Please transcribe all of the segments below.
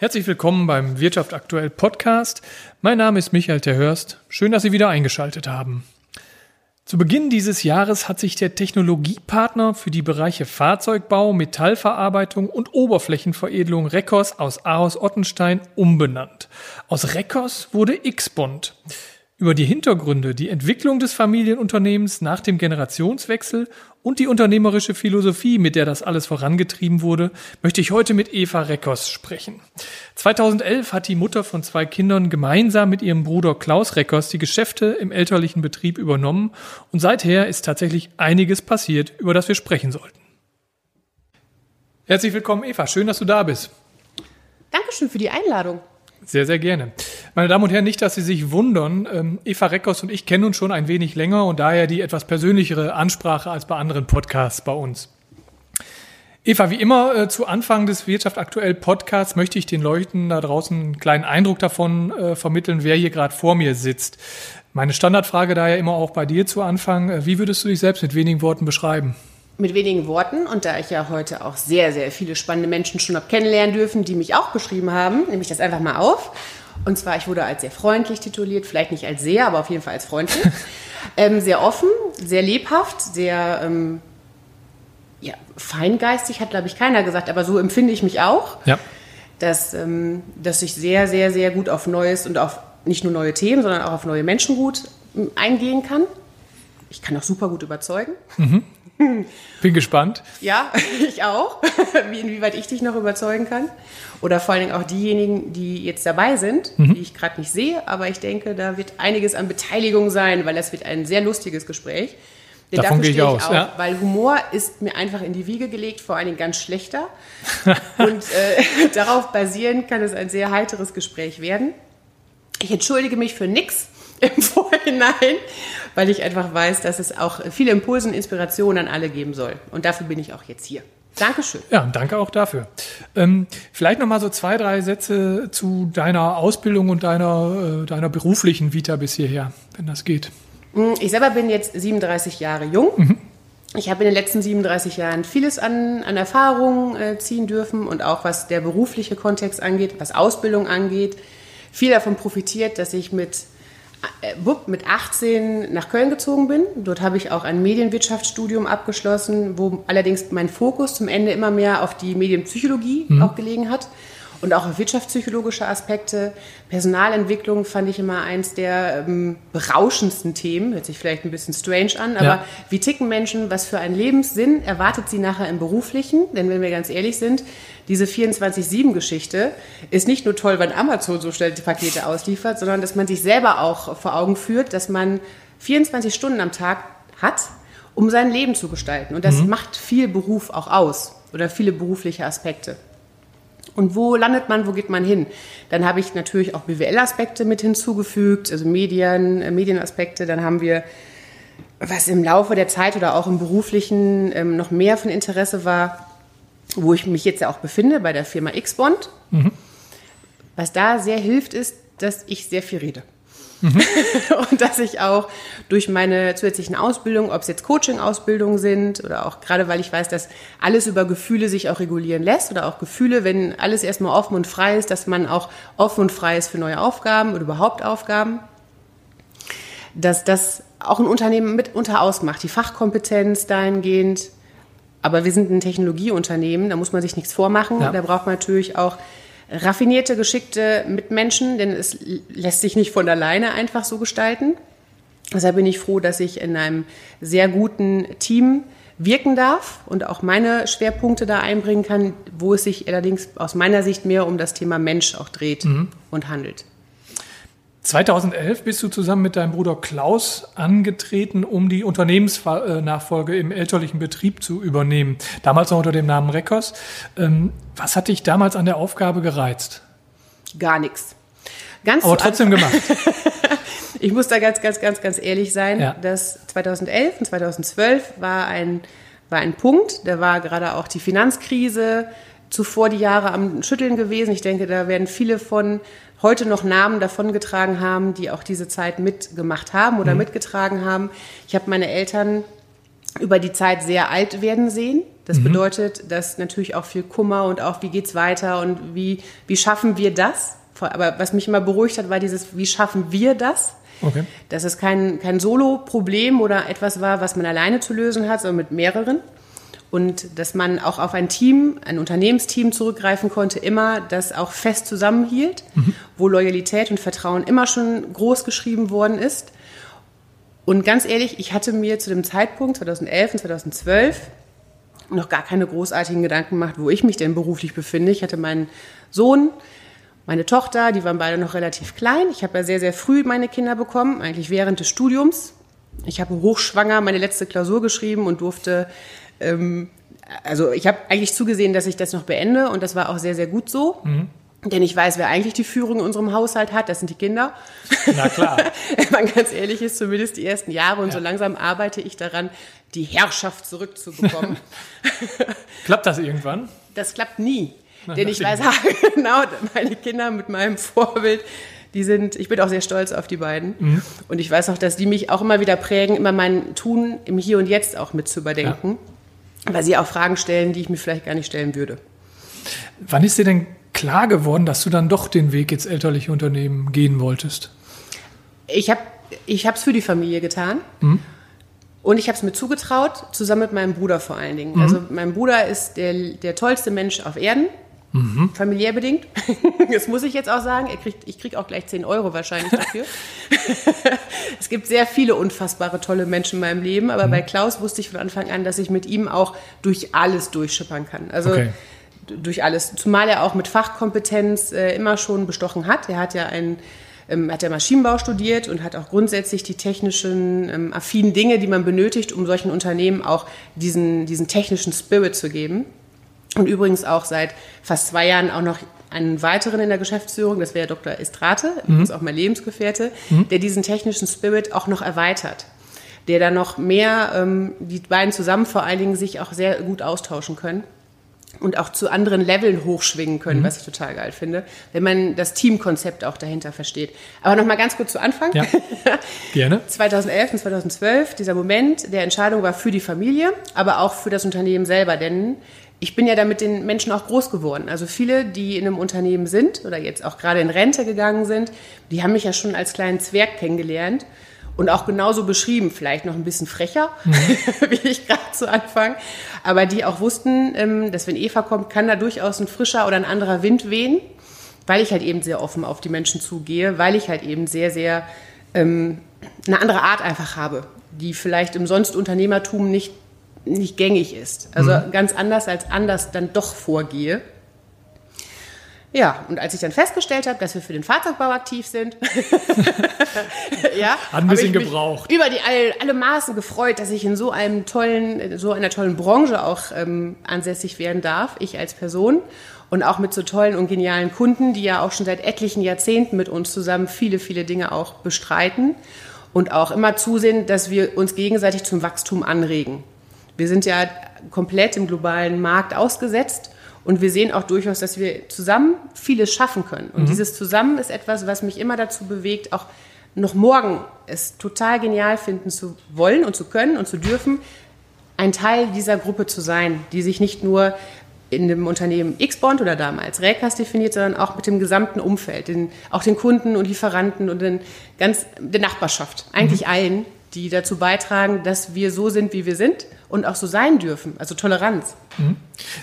Herzlich willkommen beim Wirtschaft aktuell Podcast. Mein Name ist Michael Terhörst. Schön, dass Sie wieder eingeschaltet haben. Zu Beginn dieses Jahres hat sich der Technologiepartner für die Bereiche Fahrzeugbau, Metallverarbeitung und Oberflächenveredelung Reckos aus Aarhus Ottenstein umbenannt. Aus Reckos wurde Xbond. Über die Hintergründe, die Entwicklung des Familienunternehmens nach dem Generationswechsel und die unternehmerische Philosophie, mit der das alles vorangetrieben wurde, möchte ich heute mit Eva Reckers sprechen. 2011 hat die Mutter von zwei Kindern gemeinsam mit ihrem Bruder Klaus Reckers die Geschäfte im elterlichen Betrieb übernommen und seither ist tatsächlich einiges passiert, über das wir sprechen sollten. Herzlich willkommen, Eva. Schön, dass du da bist. Dankeschön für die Einladung. Sehr, sehr gerne. Meine Damen und Herren, nicht, dass Sie sich wundern. Ähm, Eva Reckers und ich kennen uns schon ein wenig länger und daher die etwas persönlichere Ansprache als bei anderen Podcasts bei uns. Eva, wie immer äh, zu Anfang des Wirtschaft aktuell Podcasts möchte ich den Leuten da draußen einen kleinen Eindruck davon äh, vermitteln, wer hier gerade vor mir sitzt. Meine Standardfrage daher immer auch bei dir zu Anfang. Äh, wie würdest du dich selbst mit wenigen Worten beschreiben? mit wenigen Worten und da ich ja heute auch sehr, sehr viele spannende Menschen schon habe kennenlernen dürfen, die mich auch beschrieben haben, nehme ich das einfach mal auf. Und zwar, ich wurde als sehr freundlich tituliert, vielleicht nicht als sehr, aber auf jeden Fall als freundlich. ähm, sehr offen, sehr lebhaft, sehr ähm, ja, feingeistig, hat glaube ich keiner gesagt, aber so empfinde ich mich auch. Ja. Dass, ähm, dass ich sehr, sehr, sehr gut auf Neues und auf nicht nur neue Themen, sondern auch auf neue Menschen gut ähm, eingehen kann. Ich kann auch super gut überzeugen. Mhm. Bin gespannt. Ja, ich auch, wie, inwieweit ich dich noch überzeugen kann. Oder vor allen Dingen auch diejenigen, die jetzt dabei sind, mhm. die ich gerade nicht sehe. Aber ich denke, da wird einiges an Beteiligung sein, weil das wird ein sehr lustiges Gespräch. Denn Davon gehe ich aus. Auch, ja. Weil Humor ist mir einfach in die Wiege gelegt, vor allen Dingen ganz schlechter. Und äh, darauf basierend kann es ein sehr heiteres Gespräch werden. Ich entschuldige mich für nichts im Vorhinein, weil ich einfach weiß, dass es auch viele Impulse und Inspirationen an alle geben soll. Und dafür bin ich auch jetzt hier. Dankeschön. Ja, danke auch dafür. Ähm, vielleicht noch mal so zwei, drei Sätze zu deiner Ausbildung und deiner, äh, deiner beruflichen Vita bis hierher, wenn das geht. Mm, ich selber bin jetzt 37 Jahre jung. Mhm. Ich habe in den letzten 37 Jahren vieles an, an Erfahrung äh, ziehen dürfen und auch was der berufliche Kontext angeht, was Ausbildung angeht, viel davon profitiert, dass ich mit mit 18 nach Köln gezogen bin. Dort habe ich auch ein Medienwirtschaftsstudium abgeschlossen, wo allerdings mein Fokus zum Ende immer mehr auf die Medienpsychologie mhm. auch gelegen hat und auch auf wirtschaftspsychologische Aspekte. Personalentwicklung fand ich immer eins der ähm, berauschendsten Themen. Hört sich vielleicht ein bisschen strange an, aber ja. wie ticken Menschen? Was für einen Lebenssinn erwartet sie nachher im Beruflichen? Denn wenn wir ganz ehrlich sind, diese 24-7-Geschichte ist nicht nur toll, wenn Amazon so schnell die Pakete ausliefert, sondern dass man sich selber auch vor Augen führt, dass man 24 Stunden am Tag hat, um sein Leben zu gestalten. Und das mhm. macht viel Beruf auch aus oder viele berufliche Aspekte. Und wo landet man, wo geht man hin? Dann habe ich natürlich auch BWL-Aspekte mit hinzugefügt, also Medien, äh, Medienaspekte. Dann haben wir, was im Laufe der Zeit oder auch im beruflichen ähm, noch mehr von Interesse war, wo ich mich jetzt ja auch befinde, bei der Firma Xbond. Mhm. Was da sehr hilft, ist, dass ich sehr viel rede. Mhm. und dass ich auch durch meine zusätzlichen Ausbildungen, ob es jetzt Coaching-Ausbildungen sind oder auch gerade weil ich weiß, dass alles über Gefühle sich auch regulieren lässt oder auch Gefühle, wenn alles erstmal offen und frei ist, dass man auch offen und frei ist für neue Aufgaben oder überhaupt Aufgaben, dass das auch ein Unternehmen mitunter ausmacht, die Fachkompetenz dahingehend. Aber wir sind ein Technologieunternehmen, da muss man sich nichts vormachen. Ja. Da braucht man natürlich auch raffinierte, geschickte Mitmenschen, denn es lässt sich nicht von alleine einfach so gestalten. Deshalb bin ich froh, dass ich in einem sehr guten Team wirken darf und auch meine Schwerpunkte da einbringen kann, wo es sich allerdings aus meiner Sicht mehr um das Thema Mensch auch dreht mhm. und handelt. 2011 bist du zusammen mit deinem Bruder Klaus angetreten, um die Unternehmensnachfolge im elterlichen Betrieb zu übernehmen. Damals noch unter dem Namen Reckers. Ähm, was hat dich damals an der Aufgabe gereizt? Gar nichts. Ganz Aber trotzdem gemacht. ich muss da ganz, ganz, ganz, ganz ehrlich sein, ja. dass 2011 und 2012 war ein, war ein Punkt. Da war gerade auch die Finanzkrise zuvor die Jahre am Schütteln gewesen. Ich denke, da werden viele von heute noch Namen davongetragen haben, die auch diese Zeit mitgemacht haben oder mhm. mitgetragen haben. Ich habe meine Eltern über die Zeit sehr alt werden sehen. Das mhm. bedeutet, dass natürlich auch viel Kummer und auch, wie geht's weiter und wie, wie schaffen wir das? Aber was mich immer beruhigt hat, war dieses, wie schaffen wir das? Okay. Dass es kein, kein Solo-Problem oder etwas war, was man alleine zu lösen hat, sondern mit mehreren. Und dass man auch auf ein Team, ein Unternehmensteam zurückgreifen konnte, immer, das auch fest zusammenhielt, mhm. wo Loyalität und Vertrauen immer schon groß geschrieben worden ist. Und ganz ehrlich, ich hatte mir zu dem Zeitpunkt 2011 und 2012 noch gar keine großartigen Gedanken gemacht, wo ich mich denn beruflich befinde. Ich hatte meinen Sohn, meine Tochter, die waren beide noch relativ klein. Ich habe ja sehr, sehr früh meine Kinder bekommen, eigentlich während des Studiums. Ich habe hochschwanger meine letzte Klausur geschrieben und durfte, ähm, also ich habe eigentlich zugesehen, dass ich das noch beende und das war auch sehr, sehr gut so. Mhm. Denn ich weiß, wer eigentlich die Führung in unserem Haushalt hat, das sind die Kinder. Na klar. Wenn man ganz ehrlich ist, zumindest die ersten Jahre. Und ja. so langsam arbeite ich daran, die Herrschaft zurückzubekommen. klappt das irgendwann? Das klappt nie. Na, Denn ich weiß genau, meine Kinder mit meinem Vorbild, die sind, ich bin auch sehr stolz auf die beiden. Mhm. Und ich weiß auch, dass die mich auch immer wieder prägen, immer mein Tun im Hier und Jetzt auch mit zu überdenken. Ja. Weil sie auch Fragen stellen, die ich mir vielleicht gar nicht stellen würde. Wann ist dir denn klar geworden, dass du dann doch den Weg ins elterliche Unternehmen gehen wolltest? Ich habe ich es für die Familie getan. Mhm. Und ich habe es mir zugetraut, zusammen mit meinem Bruder vor allen Dingen. Mhm. Also mein Bruder ist der, der tollste Mensch auf Erden, mhm. familiär bedingt. Das muss ich jetzt auch sagen. Er kriegt, ich kriege auch gleich 10 Euro wahrscheinlich dafür. es gibt sehr viele unfassbare tolle Menschen in meinem Leben, aber mhm. bei Klaus wusste ich von Anfang an, dass ich mit ihm auch durch alles durchschippern kann. Also okay durch alles. Zumal er auch mit Fachkompetenz äh, immer schon bestochen hat. Er hat ja ein ähm, hat ja Maschinenbau studiert und hat auch grundsätzlich die technischen, ähm, affinen Dinge, die man benötigt, um solchen Unternehmen auch diesen, diesen technischen Spirit zu geben. Und übrigens auch seit fast zwei Jahren auch noch einen weiteren in der Geschäftsführung, das wäre Dr. Estrate, mhm. ist auch mein Lebensgefährte, mhm. der diesen technischen Spirit auch noch erweitert der dann noch mehr, ähm, die beiden zusammen vor allen Dingen sich auch sehr gut austauschen können und auch zu anderen Leveln hochschwingen können, mhm. was ich total geil finde, wenn man das Teamkonzept auch dahinter versteht. Aber noch mal ganz kurz zu Anfang. Ja, gerne. 2011 und 2012, dieser Moment der Entscheidung war für die Familie, aber auch für das Unternehmen selber, denn ich bin ja da mit den Menschen auch groß geworden. Also viele, die in einem Unternehmen sind oder jetzt auch gerade in Rente gegangen sind, die haben mich ja schon als kleinen Zwerg kennengelernt und auch genauso beschrieben, vielleicht noch ein bisschen frecher, mhm. wie ich gerade zu Anfang, aber die auch wussten, ähm, dass wenn Eva kommt, kann da durchaus ein frischer oder ein anderer Wind wehen, weil ich halt eben sehr offen auf die Menschen zugehe, weil ich halt eben sehr, sehr ähm, eine andere Art einfach habe, die vielleicht im sonst Unternehmertum nicht, nicht gängig ist. Also mhm. ganz anders als anders dann doch vorgehe. Ja, und als ich dann festgestellt habe, dass wir für den Fahrzeugbau aktiv sind, ja, hat ein bisschen gebraucht. Über die alle, alle Maßen gefreut, dass ich in so einem tollen, so einer tollen Branche auch ähm, ansässig werden darf, ich als Person und auch mit so tollen und genialen Kunden, die ja auch schon seit etlichen Jahrzehnten mit uns zusammen viele, viele Dinge auch bestreiten und auch immer zusehen, dass wir uns gegenseitig zum Wachstum anregen. Wir sind ja komplett im globalen Markt ausgesetzt und wir sehen auch durchaus, dass wir zusammen vieles schaffen können. Und mhm. dieses Zusammen ist etwas, was mich immer dazu bewegt, auch noch morgen es total genial finden zu wollen und zu können und zu dürfen, ein Teil dieser Gruppe zu sein, die sich nicht nur in dem Unternehmen X-Bond oder damals Räkas definiert, sondern auch mit dem gesamten Umfeld, den, auch den Kunden und Lieferanten und den ganz, der Nachbarschaft, eigentlich mhm. allen, die dazu beitragen, dass wir so sind, wie wir sind und auch so sein dürfen, also Toleranz. Mhm.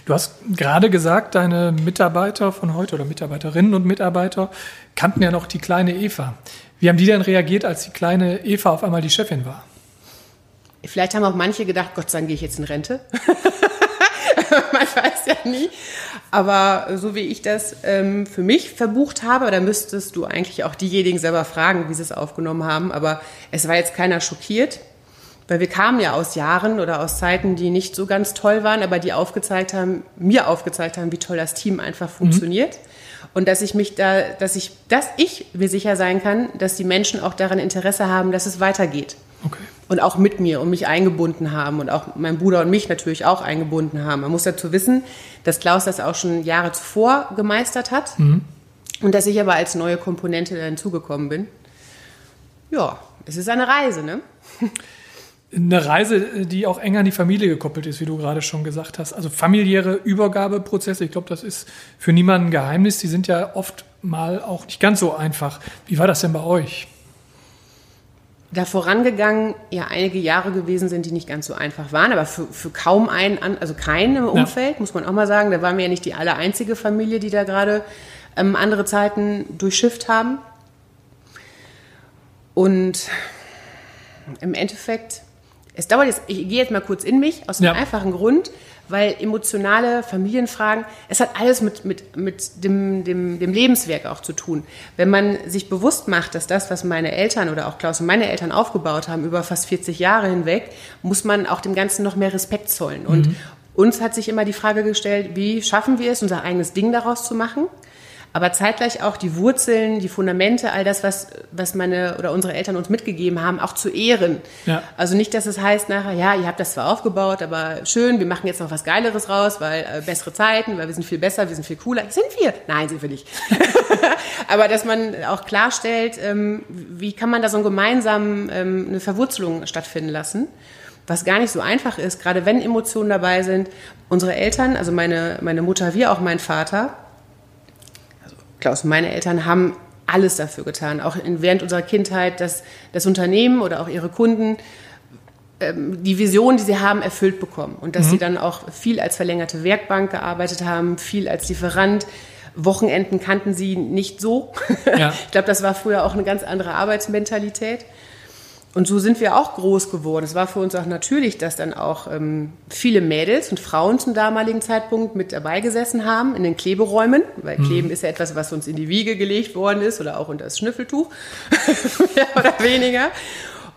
Du hast gerade gesagt, deine Mitarbeiter von heute oder Mitarbeiterinnen und Mitarbeiter kannten ja noch die kleine Eva. Wie haben die denn reagiert, als die kleine Eva auf einmal die Chefin war? Vielleicht haben auch manche gedacht, Gott sei Dank gehe ich jetzt in Rente. Man weiß ja nie. Aber so wie ich das ähm, für mich verbucht habe, da müsstest du eigentlich auch diejenigen selber fragen, wie sie es aufgenommen haben. Aber es war jetzt keiner schockiert. Weil wir kamen ja aus Jahren oder aus Zeiten, die nicht so ganz toll waren, aber die aufgezeigt haben, mir aufgezeigt haben, wie toll das Team einfach funktioniert. Mhm. Und dass ich mich da, dass ich, dass ich mir sicher sein kann, dass die Menschen auch daran Interesse haben, dass es weitergeht. Okay. Und auch mit mir und mich eingebunden haben und auch mein Bruder und mich natürlich auch eingebunden haben. Man muss dazu wissen, dass Klaus das auch schon Jahre zuvor gemeistert hat mhm. und dass ich aber als neue Komponente da hinzugekommen bin. Ja, es ist eine Reise, ne? eine Reise, die auch eng an die Familie gekoppelt ist, wie du gerade schon gesagt hast. Also familiäre Übergabeprozesse, ich glaube, das ist für niemanden ein Geheimnis. Die sind ja oft mal auch nicht ganz so einfach. Wie war das denn bei euch? Da vorangegangen ja einige Jahre gewesen sind, die nicht ganz so einfach waren, aber für, für kaum einen, also keinen im Umfeld, ja. muss man auch mal sagen. Da waren wir ja nicht die aller einzige Familie, die da gerade ähm, andere Zeiten durchschifft haben. Und im Endeffekt es dauert jetzt, ich gehe jetzt mal kurz in mich, aus einem ja. einfachen Grund, weil emotionale Familienfragen, es hat alles mit, mit, mit dem, dem, dem Lebenswerk auch zu tun. Wenn man sich bewusst macht, dass das, was meine Eltern oder auch Klaus und meine Eltern aufgebaut haben, über fast 40 Jahre hinweg, muss man auch dem Ganzen noch mehr Respekt zollen. Und mhm. uns hat sich immer die Frage gestellt, wie schaffen wir es, unser eigenes Ding daraus zu machen? Aber zeitgleich auch die Wurzeln, die Fundamente, all das, was, was meine oder unsere Eltern uns mitgegeben haben, auch zu ehren. Ja. Also nicht, dass es heißt nachher, ja, ihr habt das zwar aufgebaut, aber schön, wir machen jetzt noch was Geileres raus, weil äh, bessere Zeiten, weil wir sind viel besser, wir sind viel cooler. Sind wir? Nein, sind wir nicht. aber dass man auch klarstellt, ähm, wie kann man da so gemeinsam ähm, eine Verwurzelung stattfinden lassen was gar nicht so einfach ist, gerade wenn Emotionen dabei sind. Unsere Eltern, also meine, meine Mutter wie auch mein Vater, Klaus, meine Eltern haben alles dafür getan, auch während unserer Kindheit, dass das Unternehmen oder auch ihre Kunden ähm, die Vision, die sie haben, erfüllt bekommen. Und dass mhm. sie dann auch viel als verlängerte Werkbank gearbeitet haben, viel als Lieferant. Wochenenden kannten sie nicht so. Ja. ich glaube, das war früher auch eine ganz andere Arbeitsmentalität. Und so sind wir auch groß geworden. Es war für uns auch natürlich, dass dann auch ähm, viele Mädels und Frauen zum damaligen Zeitpunkt mit dabei gesessen haben in den Kleberäumen, weil mhm. Kleben ist ja etwas, was uns in die Wiege gelegt worden ist oder auch unter das Schnüffeltuch, mehr oder weniger.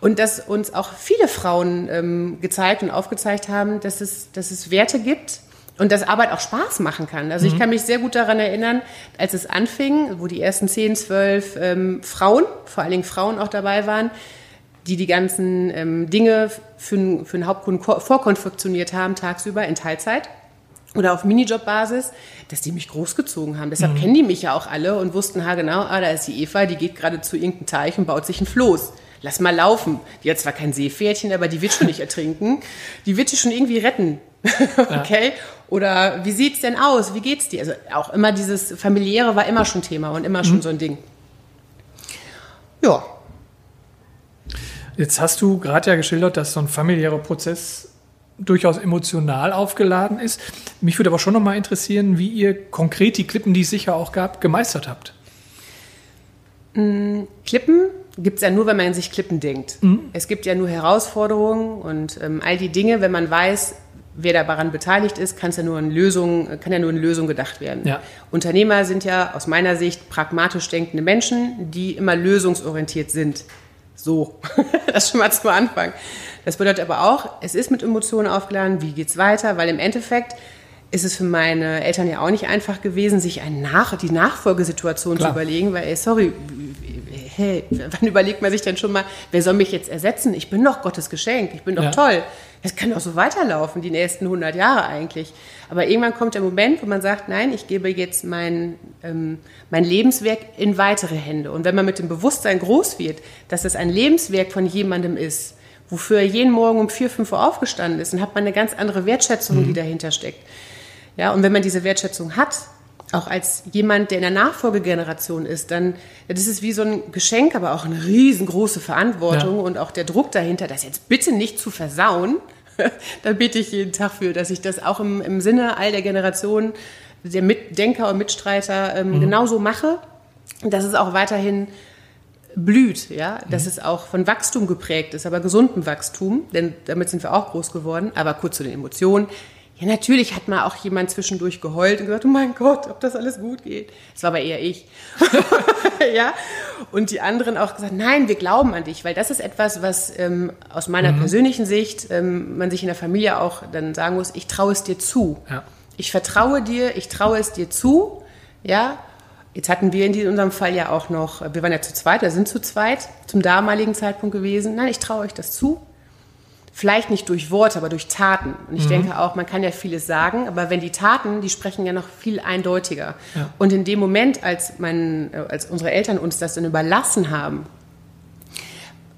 Und dass uns auch viele Frauen ähm, gezeigt und aufgezeigt haben, dass es, dass es Werte gibt, und dass Arbeit auch Spaß machen kann. Also mhm. ich kann mich sehr gut daran erinnern, als es anfing, wo die ersten 10, 12 ähm, Frauen, vor allen Dingen Frauen auch dabei waren, die die ganzen ähm, Dinge für, für einen Hauptkunden vorkonfektioniert haben, tagsüber in Teilzeit oder auf Minijob-Basis, dass die mich großgezogen haben. Deshalb mhm. kennen die mich ja auch alle und wussten, ha genau, ah, da ist die Eva, die geht gerade zu irgendeinem Teich und baut sich ein Floß. Lass mal laufen. Die hat zwar kein Seepferdchen, aber die wird schon nicht ertrinken. Die wird dich schon irgendwie retten. okay? Ja. Oder wie sieht's denn aus? Wie geht's dir? Also auch immer dieses familiäre war immer schon Thema und immer mhm. schon so ein Ding. Ja, Jetzt hast du gerade ja geschildert, dass so ein familiärer Prozess durchaus emotional aufgeladen ist. Mich würde aber schon noch mal interessieren, wie ihr konkret die Klippen, die es sicher auch gab, gemeistert habt. Mm, Klippen gibt es ja nur, wenn man sich Klippen denkt. Mhm. Es gibt ja nur Herausforderungen und ähm, all die Dinge, wenn man weiß, wer daran beteiligt ist, kann ja nur in Lösung, kann ja nur in Lösung gedacht werden. Ja. Unternehmer sind ja aus meiner Sicht pragmatisch denkende Menschen, die immer lösungsorientiert sind. So, das schon mal zum Anfang. Das bedeutet aber auch, es ist mit Emotionen aufgeladen, wie geht's weiter, weil im Endeffekt ist es für meine Eltern ja auch nicht einfach gewesen, sich ein Nach die Nachfolgesituation Klar. zu überlegen, weil, ey, sorry, hey, wann überlegt man sich denn schon mal, wer soll mich jetzt ersetzen? Ich bin doch Gottes Geschenk, ich bin doch ja. toll. Das kann doch so weiterlaufen, die nächsten 100 Jahre eigentlich. Aber irgendwann kommt der Moment, wo man sagt, nein, ich gebe jetzt mein, ähm, mein Lebenswerk in weitere Hände. Und wenn man mit dem Bewusstsein groß wird, dass es ein Lebenswerk von jemandem ist, wofür er jeden Morgen um vier, fünf Uhr aufgestanden ist, dann hat man eine ganz andere Wertschätzung, mhm. die dahinter steckt. Ja, und wenn man diese Wertschätzung hat, auch als jemand, der in der Nachfolgegeneration ist, dann das ist wie so ein Geschenk, aber auch eine riesengroße Verantwortung ja. und auch der Druck dahinter, das jetzt bitte nicht zu versauen. da bitte ich jeden Tag für, dass ich das auch im, im Sinne all der Generationen, der Mitdenker und Mitstreiter ähm, mhm. genauso mache, dass es auch weiterhin blüht, ja, dass mhm. es auch von Wachstum geprägt ist, aber gesundem Wachstum, denn damit sind wir auch groß geworden. Aber kurz zu den Emotionen. Ja, natürlich hat mal auch jemand zwischendurch geheult und gesagt, oh mein Gott, ob das alles gut geht. Das war aber eher ich. ja. Und die anderen auch gesagt, nein, wir glauben an dich, weil das ist etwas, was ähm, aus meiner mhm. persönlichen Sicht ähm, man sich in der Familie auch dann sagen muss, ich traue es dir zu. Ja. Ich vertraue dir, ich traue es dir zu. Ja. Jetzt hatten wir in unserem Fall ja auch noch, wir waren ja zu zweit, wir sind zu zweit zum damaligen Zeitpunkt gewesen. Nein, ich traue euch das zu vielleicht nicht durch Worte, aber durch Taten. Und ich mhm. denke auch, man kann ja vieles sagen, aber wenn die Taten, die sprechen ja noch viel eindeutiger. Ja. Und in dem Moment, als, mein, als unsere Eltern uns das dann überlassen haben,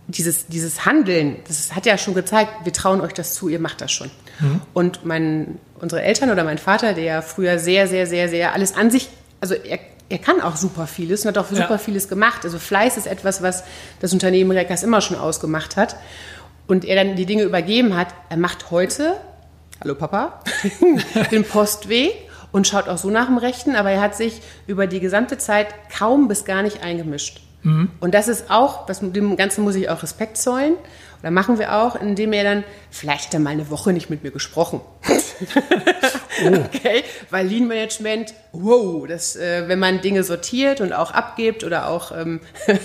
dieses, dieses Handeln, das hat ja schon gezeigt, wir trauen euch das zu, ihr macht das schon. Mhm. Und mein, unsere Eltern oder mein Vater, der ja früher sehr, sehr, sehr, sehr alles an sich, also er, er kann auch super vieles und hat auch super ja. vieles gemacht. Also Fleiß ist etwas, was das Unternehmen Reckers immer schon ausgemacht hat. Und er dann die Dinge übergeben hat, er macht heute, hallo Papa, den Postweg und schaut auch so nach dem Rechten, aber er hat sich über die gesamte Zeit kaum bis gar nicht eingemischt. Mhm. Und das ist auch, was, dem Ganzen muss ich auch Respekt zollen. Oder machen wir auch, indem er dann, vielleicht hat er mal eine Woche nicht mit mir gesprochen. oh. Okay, weil Lean Management, wow, das, äh, wenn man Dinge sortiert und auch abgibt oder auch ähm,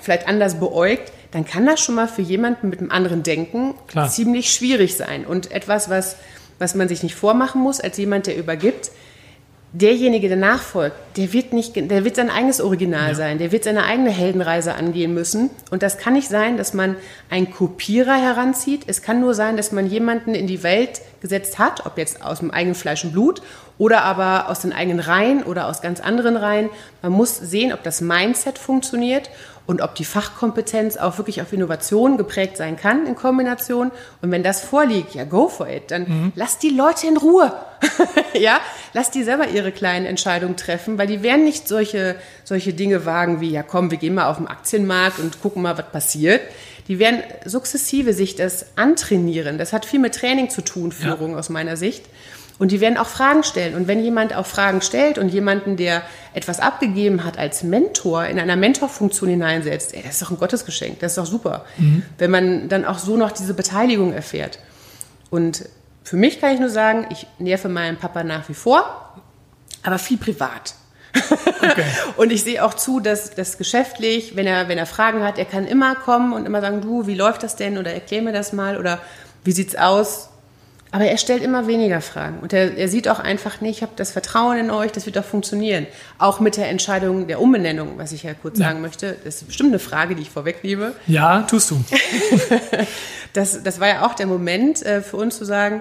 vielleicht anders beäugt, dann kann das schon mal für jemanden mit einem anderen Denken Klar. ziemlich schwierig sein. Und etwas, was, was man sich nicht vormachen muss als jemand, der übergibt, derjenige, der nachfolgt, der wird nicht, der wird sein eigenes Original ja. sein, der wird seine eigene Heldenreise angehen müssen. Und das kann nicht sein, dass man einen Kopierer heranzieht. Es kann nur sein, dass man jemanden in die Welt gesetzt hat, ob jetzt aus dem eigenen Fleisch und Blut oder aber aus den eigenen Reihen oder aus ganz anderen Reihen. Man muss sehen, ob das Mindset funktioniert und ob die Fachkompetenz auch wirklich auf Innovation geprägt sein kann in Kombination. Und wenn das vorliegt, ja, go for it. Dann mhm. lass die Leute in Ruhe. ja, lass die selber ihre kleinen Entscheidungen treffen, weil die werden nicht solche, solche Dinge wagen wie, ja, komm, wir gehen mal auf den Aktienmarkt und gucken mal, was passiert. Die werden sukzessive sich das antrainieren. Das hat viel mit Training zu tun, Führung ja. aus meiner Sicht. Und die werden auch Fragen stellen. Und wenn jemand auch Fragen stellt und jemanden, der etwas abgegeben hat als Mentor, in einer Mentorfunktion hineinsetzt, ey, das ist doch ein Gottesgeschenk, das ist doch super. Mhm. Wenn man dann auch so noch diese Beteiligung erfährt. Und für mich kann ich nur sagen, ich nerve meinen Papa nach wie vor, aber viel privat. Okay. und ich sehe auch zu, dass das geschäftlich, wenn er, wenn er Fragen hat, er kann immer kommen und immer sagen, du, wie läuft das denn? Oder erklär mir das mal oder wie sieht's aus? Aber er stellt immer weniger Fragen. Und er, er sieht auch einfach, nee, ich habe das Vertrauen in euch, das wird doch funktionieren. Auch mit der Entscheidung der Umbenennung, was ich ja kurz ja. sagen möchte. Das ist bestimmt eine Frage, die ich vorwegnehme. Ja, tust du. das, das war ja auch der Moment äh, für uns zu sagen,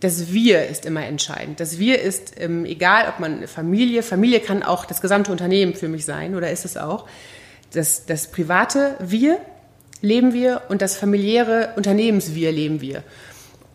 das Wir ist immer entscheidend. Das Wir ist, ähm, egal ob man Familie, Familie kann auch das gesamte Unternehmen für mich sein, oder ist es auch. Das, das private Wir leben wir und das familiäre Unternehmens-Wir leben wir.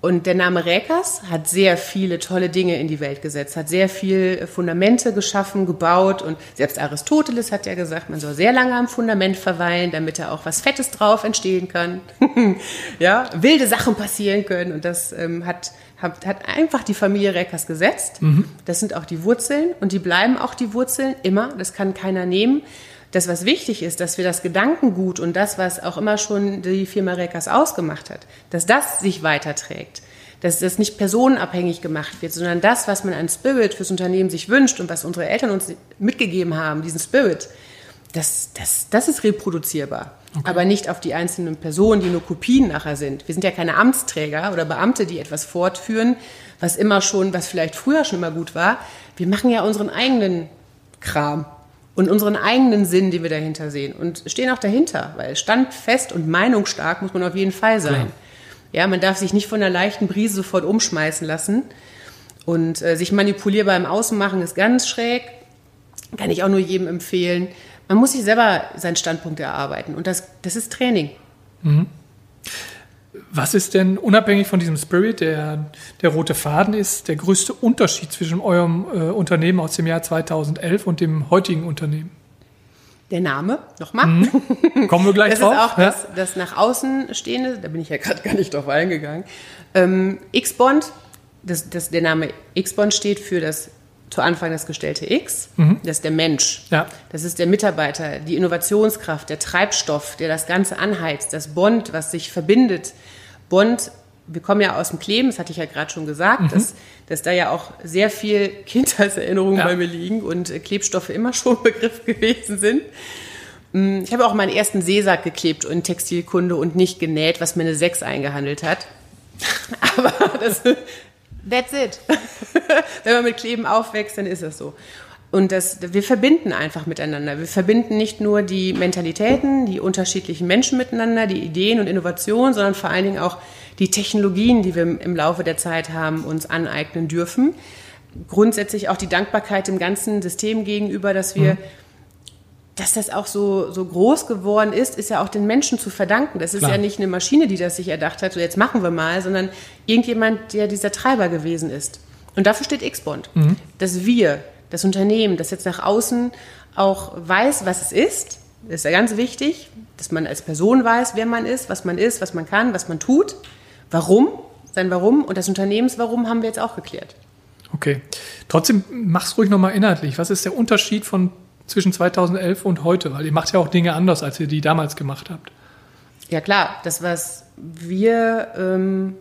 Und der Name Räkers hat sehr viele tolle Dinge in die Welt gesetzt, hat sehr viel Fundamente geschaffen, gebaut und selbst Aristoteles hat ja gesagt, man soll sehr lange am Fundament verweilen, damit da auch was Fettes drauf entstehen kann. ja, wilde Sachen passieren können und das ähm, hat, hat, hat einfach die Familie Räkers gesetzt. Mhm. Das sind auch die Wurzeln und die bleiben auch die Wurzeln immer, das kann keiner nehmen das, was wichtig ist, dass wir das Gedankengut und das, was auch immer schon die Firma Reckers ausgemacht hat, dass das sich weiterträgt. Dass das nicht personenabhängig gemacht wird, sondern das, was man an Spirit fürs Unternehmen sich wünscht und was unsere Eltern uns mitgegeben haben, diesen Spirit, das, das, das ist reproduzierbar. Okay. Aber nicht auf die einzelnen Personen, die nur Kopien nachher sind. Wir sind ja keine Amtsträger oder Beamte, die etwas fortführen, was immer schon, was vielleicht früher schon immer gut war. Wir machen ja unseren eigenen Kram und unseren eigenen Sinn, den wir dahinter sehen und stehen auch dahinter, weil standfest und meinungsstark muss man auf jeden Fall sein. Klar. Ja, man darf sich nicht von einer leichten Brise sofort umschmeißen lassen und äh, sich manipulierbar im Außen machen ist ganz schräg. Kann ich auch nur jedem empfehlen. Man muss sich selber seinen Standpunkt erarbeiten und das, das ist Training. Mhm. Was ist denn, unabhängig von diesem Spirit, der der rote Faden ist, der größte Unterschied zwischen eurem äh, Unternehmen aus dem Jahr 2011 und dem heutigen Unternehmen? Der Name, nochmal. Mhm. Kommen wir gleich das drauf. Das ist auch ja? das, das nach außen stehende, da bin ich ja gerade gar nicht drauf eingegangen. Ähm, X-Bond, das, das, der Name X-Bond steht für das zu Anfang das gestellte X, mhm. das ist der Mensch. Ja. Das ist der Mitarbeiter, die Innovationskraft, der Treibstoff, der das Ganze anheizt, das Bond, was sich verbindet. Bond, wir kommen ja aus dem Kleben, das hatte ich ja gerade schon gesagt, mhm. dass, dass da ja auch sehr viel Kindheitserinnerungen ja. bei mir liegen und Klebstoffe immer schon Begriff gewesen sind. Mm, ich habe auch meinen ersten Seesack geklebt in Textilkunde und nicht genäht, was mir eine 6 eingehandelt hat. Aber das, That's it. Wenn man mit Kleben aufwächst, dann ist das so. Und das, wir verbinden einfach miteinander. Wir verbinden nicht nur die Mentalitäten, die unterschiedlichen Menschen miteinander, die Ideen und Innovationen, sondern vor allen Dingen auch die Technologien, die wir im Laufe der Zeit haben, uns aneignen dürfen. Grundsätzlich auch die Dankbarkeit dem ganzen System gegenüber, dass wir mhm. Dass das auch so, so groß geworden ist, ist ja auch den Menschen zu verdanken. Das ist Klar. ja nicht eine Maschine, die das sich erdacht hat, so jetzt machen wir mal, sondern irgendjemand, der dieser Treiber gewesen ist. Und dafür steht X-Bond. Dass wir, das Unternehmen, das jetzt nach außen auch weiß, was es ist, das ist ja ganz wichtig, dass man als Person weiß, wer man ist, was man ist, was man kann, was man tut, warum, sein Warum und das Unternehmenswarum haben wir jetzt auch geklärt. Okay. Trotzdem mach's ruhig nochmal inhaltlich. Was ist der Unterschied von zwischen 2011 und heute? Weil ihr macht ja auch Dinge anders, als ihr die damals gemacht habt. Ja klar, das, was wir ähm,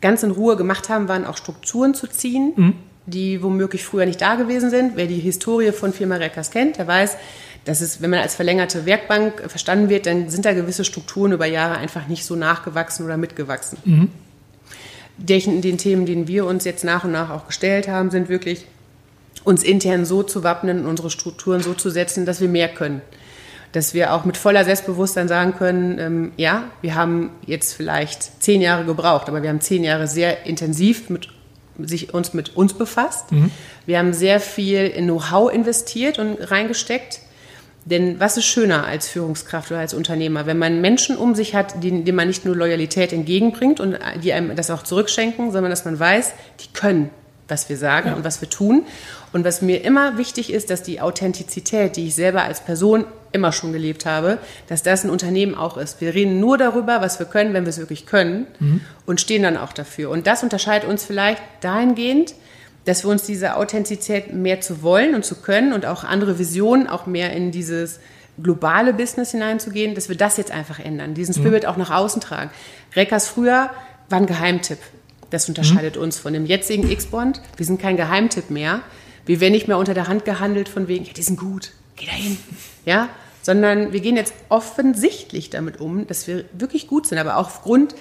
ganz in Ruhe gemacht haben, waren auch Strukturen zu ziehen, die womöglich früher nicht da gewesen sind. Wer die Historie von Firma Reckers kennt, der weiß, dass es, wenn man als verlängerte Werkbank verstanden wird, dann sind da gewisse Strukturen über Jahre einfach nicht so nachgewachsen oder mitgewachsen. Den, den Themen, denen wir uns jetzt nach und nach auch gestellt haben, sind wirklich uns intern so zu wappnen und unsere Strukturen so zu setzen, dass wir mehr können. Dass wir auch mit voller Selbstbewusstsein sagen können, ähm, ja, wir haben jetzt vielleicht zehn Jahre gebraucht, aber wir haben zehn Jahre sehr intensiv mit, sich uns mit uns befasst. Wir haben sehr viel in Know-how investiert und reingesteckt. Denn was ist schöner als Führungskraft oder als Unternehmer, wenn man Menschen um sich hat, denen, denen man nicht nur Loyalität entgegenbringt und die einem das auch zurückschenken, sondern dass man weiß, die können, was wir sagen und was wir tun. Und was mir immer wichtig ist, dass die Authentizität, die ich selber als Person immer schon gelebt habe, dass das ein Unternehmen auch ist. Wir reden nur darüber, was wir können, wenn wir es wirklich können und stehen dann auch dafür. Und das unterscheidet uns vielleicht dahingehend, dass wir uns diese Authentizität mehr zu wollen und zu können und auch andere Visionen, auch mehr in dieses globale Business hineinzugehen, dass wir das jetzt einfach ändern, diesen Spirit auch nach außen tragen. Reckers früher war ein Geheimtipp. Das unterscheidet uns von dem jetzigen X-Bond. Wir sind kein Geheimtipp mehr. Wir werden nicht mehr unter der Hand gehandelt von wegen, ja, die sind gut, geh da hin. Ja, sondern wir gehen jetzt offensichtlich damit um, dass wir wirklich gut sind, aber auch aufgrund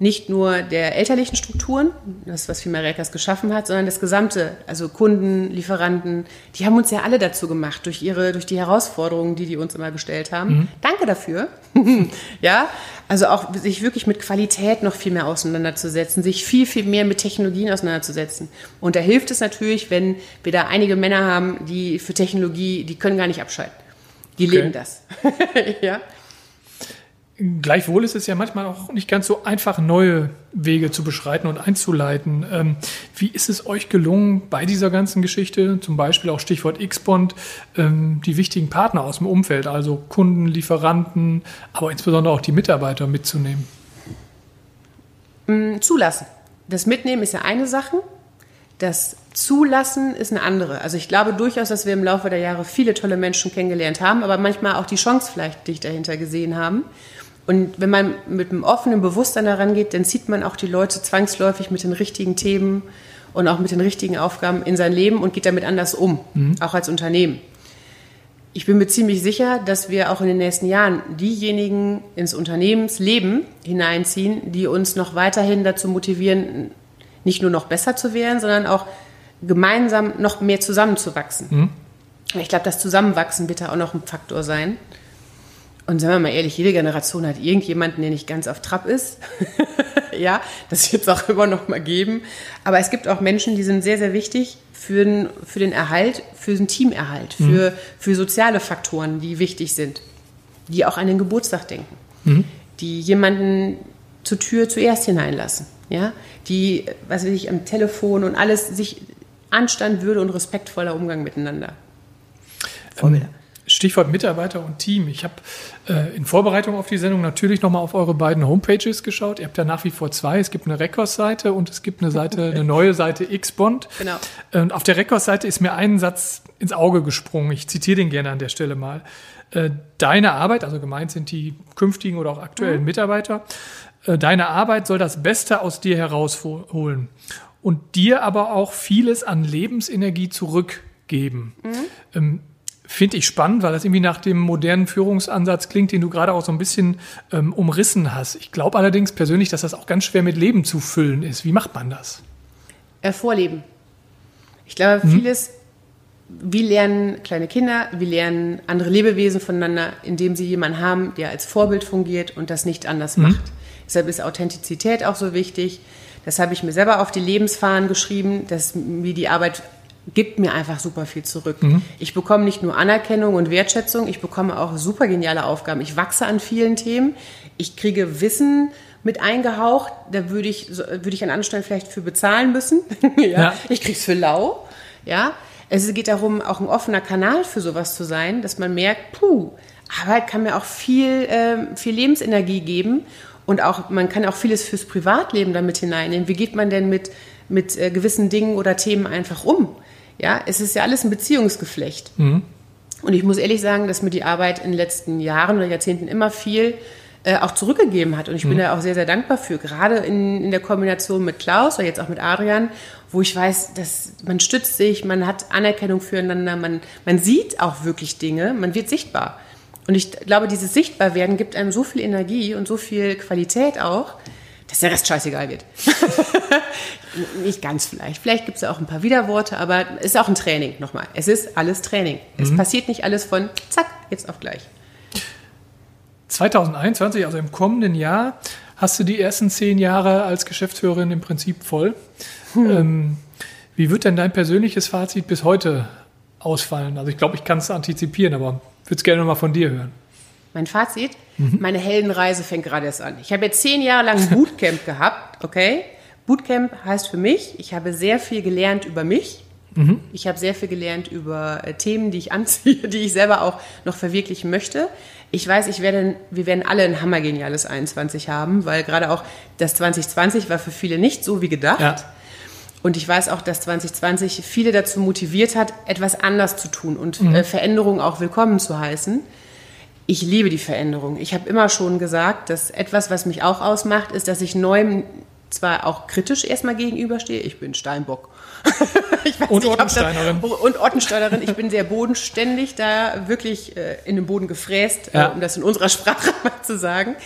nicht nur der elterlichen Strukturen, das, was Firma Reckers geschaffen hat, sondern das gesamte, also Kunden, Lieferanten, die haben uns ja alle dazu gemacht, durch ihre, durch die Herausforderungen, die die uns immer gestellt haben. Danke dafür. ja, also auch sich wirklich mit Qualität noch viel mehr auseinanderzusetzen, sich viel, viel mehr mit Technologien auseinanderzusetzen. Und da hilft es natürlich, wenn wir da einige Männer haben, die für Technologie, die können gar nicht abschalten. Die Okay. leben das. ja. Gleichwohl ist es ja manchmal auch nicht ganz so einfach, neue Wege zu beschreiten und einzuleiten. Ähm, wie ist es euch gelungen, bei dieser ganzen Geschichte, zum Beispiel auch Stichwort X-Bond, ähm, die wichtigen Partner aus dem Umfeld, also Kunden, Lieferanten, aber insbesondere auch die Mitarbeiter mitzunehmen? Zulassen. Das Mitnehmen ist ja eine Sache. Das Zulassen ist eine andere. Also ich glaube durchaus, dass wir im Laufe der Jahre viele tolle Menschen kennengelernt haben, aber manchmal auch die Chance vielleicht nicht dahinter gesehen haben. Und wenn man mit einem offenen Bewusstsein daran geht, dann zieht man auch die Leute zwangsläufig mit den richtigen Themen und auch mit den richtigen Aufgaben in sein Leben und geht damit anders um, auch als Unternehmen. Ich bin mir ziemlich sicher, dass wir auch in den nächsten Jahren diejenigen ins Unternehmensleben hineinziehen, die uns noch weiterhin dazu motivieren, nicht nur noch besser zu werden, sondern auch gemeinsam noch mehr zusammenzuwachsen. Ich glaube, das Zusammenwachsen wird da auch noch ein Faktor sein. Und sagen wir mal ehrlich, jede Generation hat irgendjemanden, der nicht ganz auf Trab ist. ja, das wird es auch immer noch mal geben. Aber es gibt auch Menschen, die sind sehr, sehr wichtig für den, für den Erhalt, für den Teamerhalt, für, für soziale Faktoren, die wichtig sind. Die auch an den Geburtstag denken. Die jemanden zur Tür zuerst hineinlassen. Ja, die, was weiß ich, am Telefon und alles sich Anstand, Würde und respektvoller Umgang miteinander. Vorbilder. Stichwort Mitarbeiter und Team. Ich habe äh, in Vorbereitung auf die Sendung natürlich nochmal auf eure beiden Homepages geschaut. Ihr habt ja nach wie vor zwei. Es gibt eine Records-Seite und es gibt eine Seite, eine neue Seite Xbond. Genau. Und auf der Records-Seite ist mir ein Satz ins Auge gesprungen. Ich zitiere den gerne an der Stelle mal. Äh, Deine Arbeit, also gemeint sind die künftigen oder auch aktuellen Mitarbeiter, äh, deine Arbeit soll das Beste aus dir herausholen und dir aber auch vieles an Lebensenergie zurückgeben. Ähm, Finde ich spannend, weil das irgendwie nach dem modernen Führungsansatz klingt, den du gerade auch so ein bisschen ähm, umrissen hast. Ich glaube allerdings persönlich, dass das auch ganz schwer mit Leben zu füllen ist. Wie macht man das? Äh, Vorleben. Ich glaube, vieles, wie lernen kleine Kinder, wie lernen andere Lebewesen voneinander, indem sie jemanden haben, der als Vorbild fungiert und das nicht anders macht. Deshalb ist Authentizität auch so wichtig. Das habe ich mir selber auf die Lebensfahnen geschrieben, dass mir die Arbeit gibt mir einfach super viel zurück. Mhm. Ich bekomme nicht nur Anerkennung und Wertschätzung, ich bekomme auch super geniale Aufgaben. Ich wachse an vielen Themen. Ich kriege Wissen mit eingehaucht. Da würde ich, würde ich an anderen Stellen vielleicht für bezahlen müssen. ja. ja. Ich krieg's für lau. Ja. Es geht darum, auch ein offener Kanal für sowas zu sein, dass man merkt, puh, Arbeit kann mir auch viel, äh, viel Lebensenergie geben und auch, man kann auch vieles fürs Privatleben damit hineinnehmen. Wie geht man denn mit, mit äh, gewissen Dingen oder Themen einfach um? Ja, es ist ja alles ein Beziehungsgeflecht. Mhm. Und ich muss ehrlich sagen, dass mir die Arbeit in den letzten Jahren oder Jahrzehnten immer viel äh, auch zurückgegeben hat. Und ich mhm. bin da auch sehr, sehr dankbar für. Gerade in, in der Kombination mit Klaus oder jetzt auch mit Adrian, wo ich weiß, dass man stützt sich, man hat Anerkennung füreinander, man, man sieht auch wirklich Dinge, man wird sichtbar. Und ich glaube, dieses Sichtbarwerden gibt einem so viel Energie und so viel Qualität auch, dass der Rest scheißegal wird. Nicht ganz vielleicht. Vielleicht gibt es auch ein paar Widerworte, aber es ist auch ein Training nochmal. Es ist alles Training. Mhm. Es passiert nicht alles von zack, jetzt auf gleich. 2021, also im kommenden Jahr, hast du die ersten zehn Jahre als Geschäftsführerin im Prinzip voll. Hm. Ähm, wie wird denn dein persönliches Fazit bis heute ausfallen? Also ich glaube, ich kann es antizipieren, aber würde es gerne mal von dir hören. Mein Fazit? Mhm. Meine Heldenreise fängt gerade erst an. Ich habe jetzt zehn Jahre lang Bootcamp gehabt, okay? Bootcamp heißt für mich, ich habe sehr viel gelernt über mich. Mhm. Ich habe sehr viel gelernt über äh, Themen, die ich anziehe, die ich selber auch noch verwirklichen möchte. Ich weiß, ich werde, wir werden alle ein hammergeniales 21 haben, weil gerade auch das 2020 war für viele nicht so wie gedacht. Ja. Und ich weiß auch, dass 2020 viele dazu motiviert hat, etwas anders zu tun und mhm. äh, Veränderungen auch willkommen zu heißen. Ich liebe die Veränderung. Ich habe immer schon gesagt, dass etwas, was mich auch ausmacht, ist, dass ich Neuem zwar auch kritisch erstmal gegenüberstehe. Ich bin Steinbock. und Ottensteinerin. und Ottensteinerin. Ich bin sehr bodenständig, da wirklich äh, in den Boden gefräst, äh, ja. äh, um das in unserer Sprache mal zu sagen.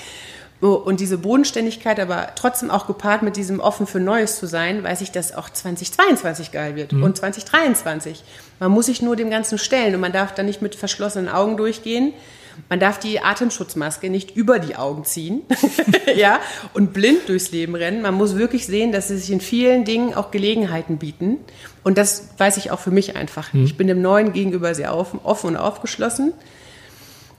Und diese Bodenständigkeit, aber trotzdem auch gepaart mit diesem offen für Neues zu sein, weiß ich, dass auch 2022 geil wird mhm. und 2023. Man muss sich nur dem Ganzen stellen und man darf da nicht mit verschlossenen Augen durchgehen. Man darf die Atemschutzmaske nicht über die Augen ziehen ja, und blind durchs Leben rennen. Man muss wirklich sehen, dass es sich in vielen Dingen auch Gelegenheiten bieten. Und das weiß ich auch für mich einfach. Mhm. Ich bin dem Neuen gegenüber sehr offen, offen und aufgeschlossen.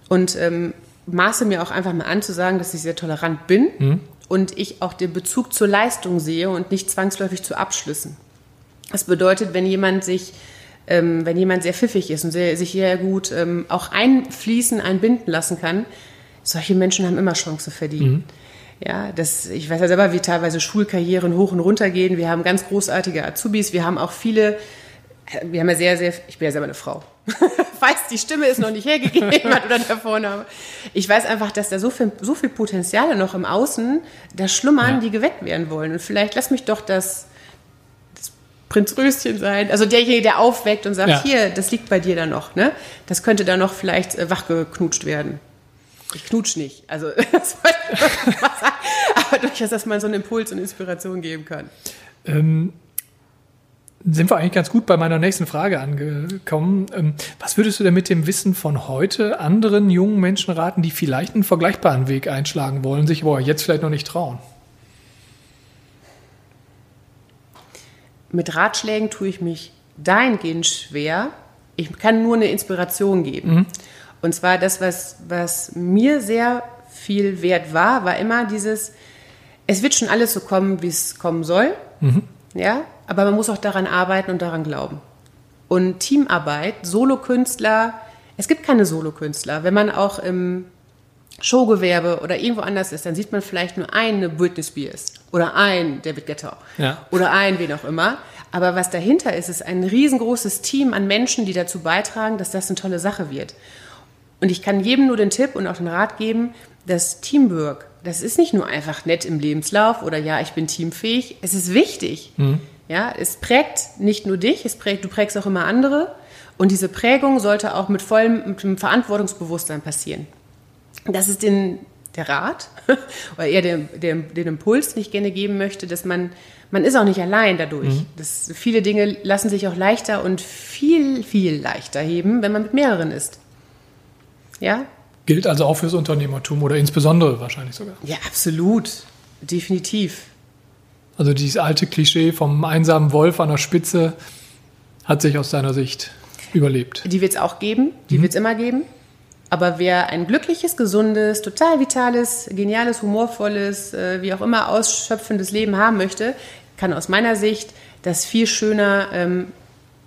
Und ähm, maße mir auch einfach mal an zu sagen, dass ich sehr tolerant bin mhm. und ich auch den Bezug zur Leistung sehe und nicht zwangsläufig zu Abschlüssen. Das bedeutet, wenn jemand sich, ähm, wenn jemand sehr pfiffig ist und sehr, sich sehr gut ähm, auch einfließen, einbinden lassen kann, solche Menschen haben immer Chancen verdient. Mhm. Ja, das, ich weiß ja selber, wie teilweise Schulkarrieren hoch und runter gehen. Wir haben ganz großartige Azubis. Wir haben auch viele, wir haben ja sehr, sehr, ich bin ja selber eine Frau. Falls die Stimme es noch nicht hergegeben hat oder der Vorname. Ich weiß einfach, dass da so viel, so viel Potenziale noch im Außen da schlummern, ja. die geweckt werden wollen. Und vielleicht lass mich doch das Prinz Röschen sein. Also derjenige, der aufweckt und sagt, ja. hier, das liegt bei dir da noch. Ne? Das könnte da noch vielleicht äh, wachgeknutscht werden. Ich knutsch nicht. Also, das. Aber durchaus, dass man so einen Impuls und Inspiration geben kann. Ähm, sind wir eigentlich ganz gut bei meiner nächsten Frage angekommen. Ähm, was würdest du denn mit dem Wissen von heute anderen jungen Menschen raten, die vielleicht einen vergleichbaren Weg einschlagen wollen, sich aber jetzt vielleicht noch nicht trauen? Mit Ratschlägen tue ich mich dahingehend schwer. Ich kann nur eine Inspiration geben. Mhm. Und zwar das, was, was mir sehr viel wert war, war immer dieses, es wird schon alles so kommen, wie es kommen soll. Mhm. Ja, aber man muss auch daran arbeiten und daran glauben. Und Teamarbeit, Solokünstler, es gibt keine Solokünstler. Wenn man auch im Showgewerbe oder irgendwo anders ist, dann sieht man vielleicht nur eine Britney Spears oder ein David Guetta ja. oder ein wen auch immer. Aber was dahinter ist, ist ein riesengroßes Team an Menschen, die dazu beitragen, dass das eine tolle Sache wird. Und ich kann jedem nur den Tipp und auch den Rat geben, dass Teamwork, das ist nicht nur einfach nett im Lebenslauf oder ja, ich bin teamfähig. Es ist wichtig. Mhm. Ja, es prägt nicht nur dich, es prägt, du prägst auch immer andere. Und diese Prägung sollte auch mit vollem mit Verantwortungsbewusstsein passieren. Das ist den, der Rat oder eher der, der, den Impuls, den ich gerne geben möchte, dass man, man ist auch nicht allein dadurch. Mhm. Das, viele Dinge lassen sich auch leichter und viel, viel leichter heben, wenn man mit mehreren ist. Ja? Gilt also auch fürs Unternehmertum oder insbesondere wahrscheinlich sogar. Ja, absolut. Definitiv. Also dieses alte Klischee vom einsamen Wolf an der Spitze hat sich aus deiner Sicht überlebt. Die wird es auch geben, die mhm. wird es immer geben. Aber wer ein glückliches, gesundes, total vitales, geniales, humorvolles, äh, wie auch immer ausschöpfendes Leben haben möchte, kann aus meiner Sicht das viel schöner ähm,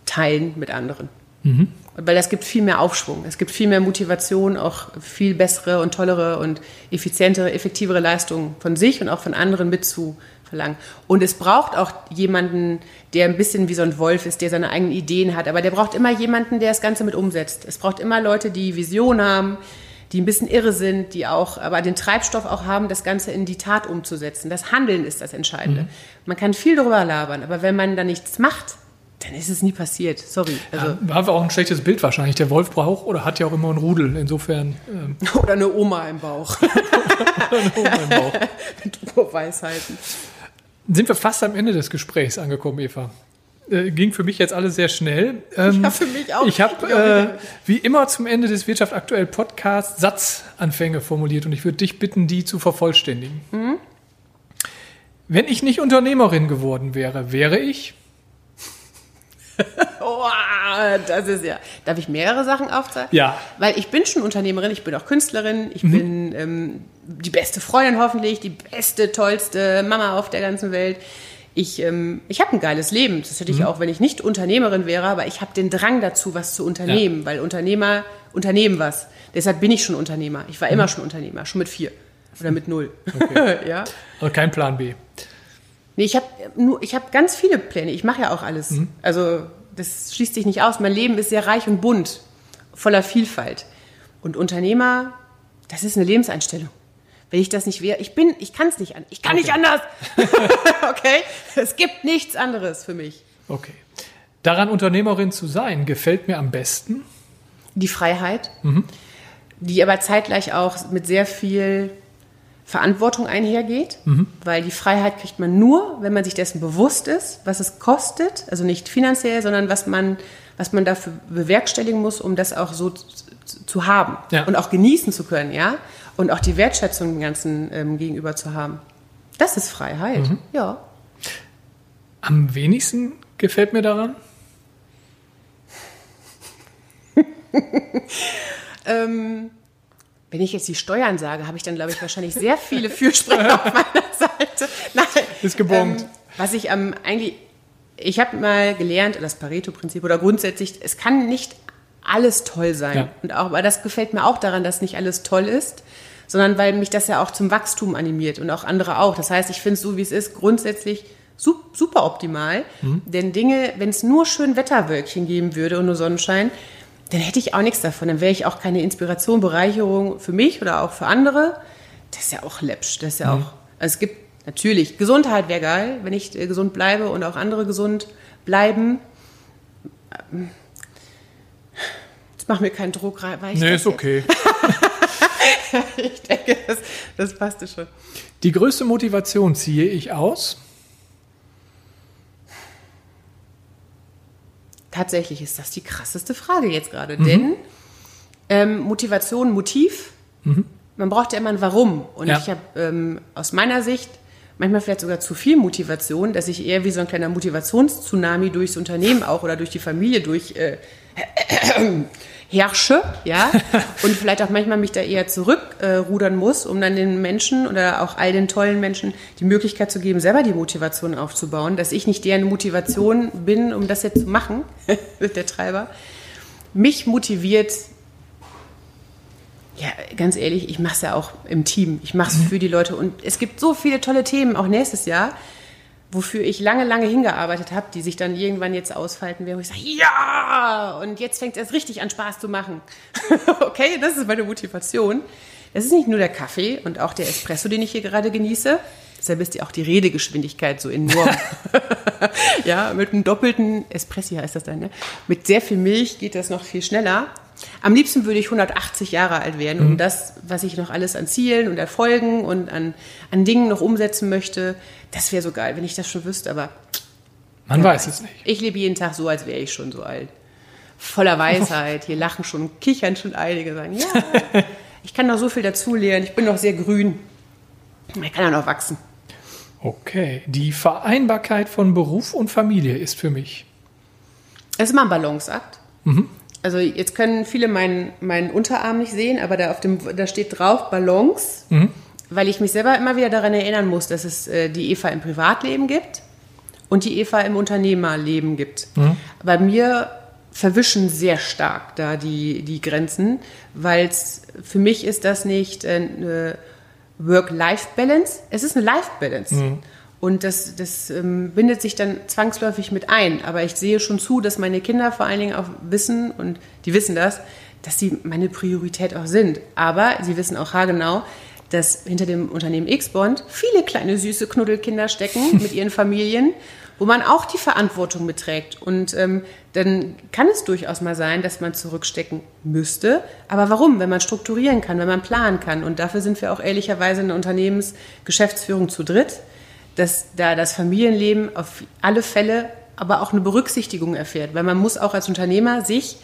teilen mit anderen. Mhm. Weil das gibt viel mehr Aufschwung, es gibt viel mehr Motivation, auch viel bessere und tollere und effizientere, effektivere Leistungen von sich und auch von anderen mitzuverlangen. Und es braucht auch jemanden, der ein bisschen wie so ein Wolf ist, der seine eigenen Ideen hat, aber der braucht immer jemanden, der das Ganze mit umsetzt. Es braucht immer Leute, die Vision haben, die ein bisschen irre sind, die auch, aber den Treibstoff auch haben, das Ganze in die Tat umzusetzen. Das Handeln ist das Entscheidende. Mhm. Man kann viel darüber labern, aber wenn man da nichts macht, dann ist es nie passiert. Sorry. Also ja, haben wir auch ein schlechtes Bild wahrscheinlich. Der Wolf braucht oder hat ja auch immer einen Rudel. Insofern. Ähm. Oder eine Oma im Bauch. oder eine Oma im Bauch. Mit Urweisheiten. Sind wir fast am Ende des Gesprächs angekommen, Eva? Äh, ging für mich jetzt alles sehr schnell. Ähm, ja, für mich auch. Ich habe äh, wie immer zum Ende des Wirtschaft aktuell Podcasts Satzanfänge formuliert und ich würde dich bitten, die zu vervollständigen. Mhm. Wenn ich nicht Unternehmerin geworden wäre, wäre ich oh, das ist ja. Darf ich mehrere Sachen aufzeigen? Ja. Weil ich bin schon Unternehmerin, ich bin auch Künstlerin, ich mhm. bin ähm, die beste Freundin hoffentlich, die beste, tollste Mama auf der ganzen Welt. Ich, ähm, ich habe ein geiles Leben. Das hätte ich mhm. auch, wenn ich nicht Unternehmerin wäre, aber ich habe den Drang dazu, was zu unternehmen, ja. weil Unternehmer unternehmen was. Deshalb bin ich schon Unternehmer. Ich war mhm. immer schon Unternehmer, schon mit vier oder mit null. Okay. ja. Aber kein Plan B. Nee, ich habe nur, ich habe ganz viele Pläne. Ich mache ja auch alles. Mhm. Also das schließt sich nicht aus. Mein Leben ist sehr reich und bunt, voller Vielfalt. Und Unternehmer, das ist eine Lebenseinstellung. Wenn ich das nicht wäre, ich bin, ich kann es nicht an, ich kann okay. nicht anders. okay, es gibt nichts anderes für mich. Okay. Daran Unternehmerin zu sein, gefällt mir am besten. Die Freiheit, mhm. die aber zeitgleich auch mit sehr viel Verantwortung einhergeht, mhm. weil die Freiheit kriegt man nur, wenn man sich dessen bewusst ist, was es kostet, also nicht finanziell, sondern was man, was man dafür bewerkstelligen muss, um das auch so zu, haben ja. und auch genießen zu können, ja, und auch die Wertschätzung dem Ganzen ähm, gegenüber zu haben. Das ist Freiheit, mhm. ja. Am wenigsten gefällt mir daran? ähm, wenn ich jetzt die Steuern sage, habe ich dann, glaube ich, wahrscheinlich sehr viele Fürsprecher auf meiner Seite. Nein, ist gebongt. Ähm, was ich am ähm, eigentlich, ich habe mal gelernt, das Pareto-Prinzip oder grundsätzlich, es kann nicht alles toll sein. Ja. Und auch, aber das gefällt mir auch daran, dass nicht alles toll ist, sondern weil mich das ja auch zum Wachstum animiert und auch andere auch. Das heißt, ich finde es so, wie es ist, grundsätzlich super optimal. Mhm. Denn Dinge, wenn es nur schön Wetterwölkchen geben würde und nur Sonnenschein, dann hätte ich auch nichts davon. Dann wäre ich auch keine Inspiration, Bereicherung für mich oder auch für andere. Das ist ja auch läppsch. Das ist ja mhm. auch. Also es gibt natürlich Gesundheit wäre geil, wenn ich äh, gesund bleibe und auch andere gesund bleiben. Jetzt mach mir keinen Druck rein. Nee, ist okay. ich denke, das, das passte schon. Die größte Motivation ziehe ich aus. Tatsächlich ist das die krasseste Frage jetzt gerade. Mhm. Denn ähm, Motivation, Motiv, mhm. man braucht ja immer ein Warum. Und ja. ich habe ähm, aus meiner Sicht manchmal vielleicht sogar zu viel Motivation, dass ich eher wie so ein kleiner Motivationstsunami durchs Unternehmen auch oder durch die Familie durch äh, herrsche, ja, und vielleicht auch manchmal mich da eher zurückrudern äh, muss, um dann den Menschen oder auch all den tollen Menschen die Möglichkeit zu geben, selber die Motivation aufzubauen, dass ich nicht deren Motivation bin, um das jetzt zu machen, der Treiber. Mich motiviert, ja, ganz ehrlich, ich mache es ja auch im Team, ich mache es mhm. für die Leute und es gibt so viele tolle Themen, auch nächstes Jahr, wofür ich lange, lange hingearbeitet habe, die sich dann irgendwann jetzt ausfalten werden, wo ich sage, ja, und jetzt fängt es richtig an Spaß zu machen. okay, das ist meine Motivation. Es ist nicht nur der Kaffee und auch der Espresso, den ich hier gerade genieße. Deshalb ist ja auch die Redegeschwindigkeit so enorm. ja, mit einem doppelten Espresso heißt das dann, ne? Mit sehr viel Milch geht das noch viel schneller. Am liebsten würde ich 180 Jahre alt werden, um mhm. das, was ich noch alles an Zielen und Erfolgen und an, an Dingen noch umsetzen möchte, das wäre so geil, wenn ich das schon wüsste, aber. Man ja, weiß es nicht. Ich lebe jeden Tag so, als wäre ich schon so alt. Voller Weisheit. Hier lachen schon, kichern schon einige, sagen, ja, ich kann noch so viel dazulernen, ich bin noch sehr grün. Ich kann ja noch wachsen. Okay, die Vereinbarkeit von Beruf und Familie ist für mich Es ist immer ein Balanceakt. Mhm. Also jetzt können viele meinen, meinen Unterarm nicht sehen, aber da, auf dem, da steht drauf Balance, mhm. Weil ich mich selber immer wieder daran erinnern muss, dass es äh, die Eva im Privatleben gibt und die Eva im Unternehmerleben gibt. Mhm. Bei mir verwischen sehr stark da die, die Grenzen, weil für mich ist das nicht eine Work-Life-Balance, es ist eine Life-Balance. Mhm. Und das, das ähm, bindet sich dann zwangsläufig mit ein. Aber ich sehe schon zu, dass meine Kinder vor allen Dingen auch wissen, und die wissen das, dass sie meine Priorität auch sind. Aber sie wissen auch haargenau, dass hinter dem Unternehmen X-Bond viele kleine süße Knuddelkinder stecken mit ihren Familien, wo man auch die Verantwortung mitträgt. Und ähm, dann kann es durchaus mal sein, dass man zurückstecken müsste. Aber warum? Wenn man strukturieren kann, wenn man planen kann. Und dafür sind wir auch ehrlicherweise in der Unternehmensgeschäftsführung zu dritt dass da das Familienleben auf alle Fälle aber auch eine Berücksichtigung erfährt. Weil man muss auch als Unternehmer sich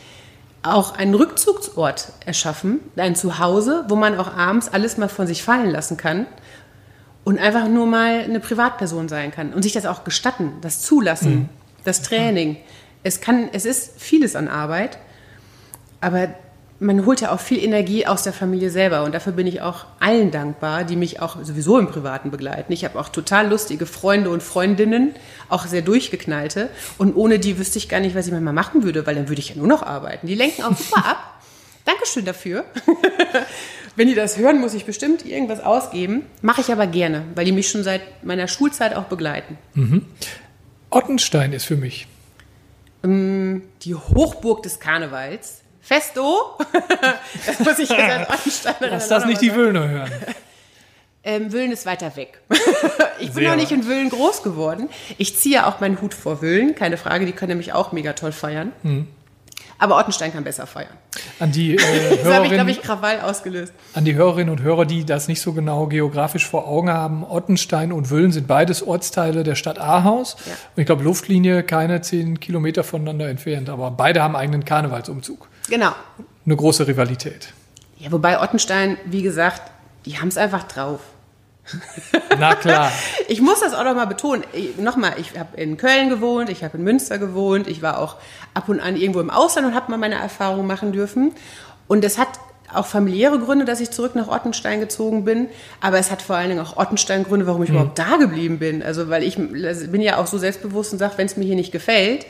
auch einen Rückzugsort erschaffen, ein Zuhause, wo man auch abends alles mal von sich fallen lassen kann und einfach nur mal eine Privatperson sein kann und sich das auch gestatten, das zulassen, mhm. das Training. Es kann, es ist vieles an Arbeit, aber man holt ja auch viel Energie aus der Familie selber und dafür bin ich auch allen dankbar, die mich auch sowieso im Privaten begleiten. Ich habe auch total lustige Freunde und Freundinnen, auch sehr durchgeknallte und ohne die wüsste ich gar nicht, was ich manchmal machen würde, weil dann würde ich ja nur noch arbeiten. Die lenken auch super ab. Dankeschön dafür. Wenn die das hören, muss ich bestimmt irgendwas ausgeben. Mache ich aber gerne, weil die mich schon seit meiner Schulzeit auch begleiten. Mhm. Ottenstein ist für mich. Ähm, die Hochburg des Karnevals Festo. das muss ich jetzt als Ansteinerin Lass das nicht die Wöhner hören. Ähm, Wöhlen ist weiter weg. ich bin Sehr noch nicht in Wöhlen groß geworden. Ich ziehe auch meinen Hut vor Wöhlen, keine Frage, die können nämlich auch mega toll feiern. Mhm. Aber Ottenstein kann besser feiern. An die äh, Hörerinnen, das habe ich, glaube ich, Krawall ausgelöst. An die Hörerinnen und Hörer, die das nicht so genau geografisch vor Augen haben, Ottenstein und Wöhlen sind beides Ortsteile der Stadt Ahaus. Ja. Und ich glaube, Luftlinie keine zehn Kilometer voneinander entfernt. Aber beide haben eigenen Karnevalsumzug. Genau. Eine große Rivalität. Ja, wobei Ottenstein, wie gesagt, die haben es einfach drauf. Na klar. ich muss das auch noch mal betonen. Nochmal, ich habe in Köln gewohnt, ich habe in Münster gewohnt, ich war auch ab und an irgendwo im Ausland und habe mal meine Erfahrungen machen dürfen. Und es hat auch familiäre Gründe, dass ich zurück nach Ottenstein gezogen bin, aber es hat vor allen Dingen auch Ottenstein Gründe, warum ich mhm. überhaupt da geblieben bin. Also weil ich bin ja auch so selbstbewusst und sage, wenn es mir hier nicht gefällt,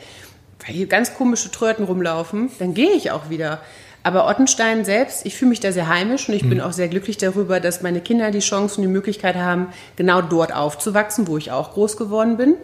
weil hier ganz komische Tröten rumlaufen, dann gehe ich auch wieder. Aber Ottenstein selbst, ich fühle mich da sehr heimisch und ich mhm. bin auch sehr glücklich darüber, dass meine Kinder die Chance und die Möglichkeit haben, genau dort aufzuwachsen, wo ich auch groß geworden bin.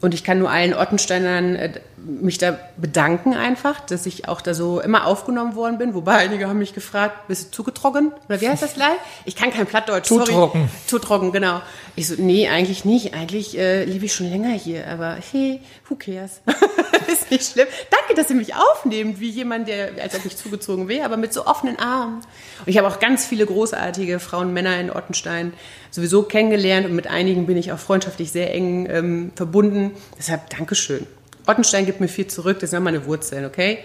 Und ich kann nur allen Ottensteinern äh, mich da bedanken einfach, dass ich auch da so immer aufgenommen worden bin. Wobei einige haben mich gefragt, bist du zugetrocken? Oder wie heißt das gleich? Ich kann kein Plattdeutsch. Zutrocken. Zutrocken, genau. Ich so, nee, eigentlich nicht. Eigentlich äh, lebe ich schon länger hier. Aber hey, who cares? ist nicht schlimm. Danke, dass Sie mich aufnehmen, wie jemand, der, als ob ich zugezogen wäre, aber mit so offenen Armen. Und ich habe auch ganz viele großartige Frauen und Männer in Ottenstein sowieso kennengelernt und mit einigen bin ich auch freundschaftlich sehr eng ähm, verbunden. Deshalb Dankeschön. Ottenstein gibt mir viel zurück, das sind meine Wurzeln, okay?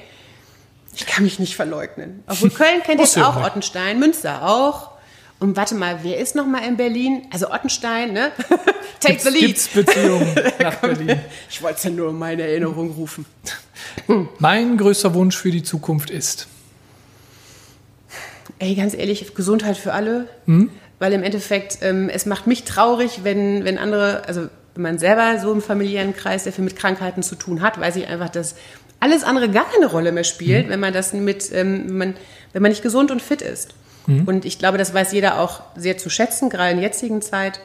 Ich kann mich nicht verleugnen. Obwohl Köln kennt jetzt auch Ottenstein, Münster auch. Und warte mal, wer ist noch mal in Berlin? Also Ottenstein, ne? Take gibt's, the lead. Gibt's Beziehungen nach Berlin? Ich wollte es ja nur in meine Erinnerung rufen. Mein größter Wunsch für die Zukunft ist? Ey, ganz ehrlich, Gesundheit für alle. Hm? Weil im Endeffekt, ähm, es macht mich traurig, wenn, wenn andere, also wenn man selber so im familiären Kreis sehr viel mit Krankheiten zu tun hat, weiß ich einfach, dass alles andere gar keine Rolle mehr spielt, mhm. wenn man das mit, ähm, wenn, man, wenn man nicht gesund und fit ist. Mhm. Und ich glaube, das weiß jeder auch sehr zu schätzen, gerade in der jetzigen Zeit.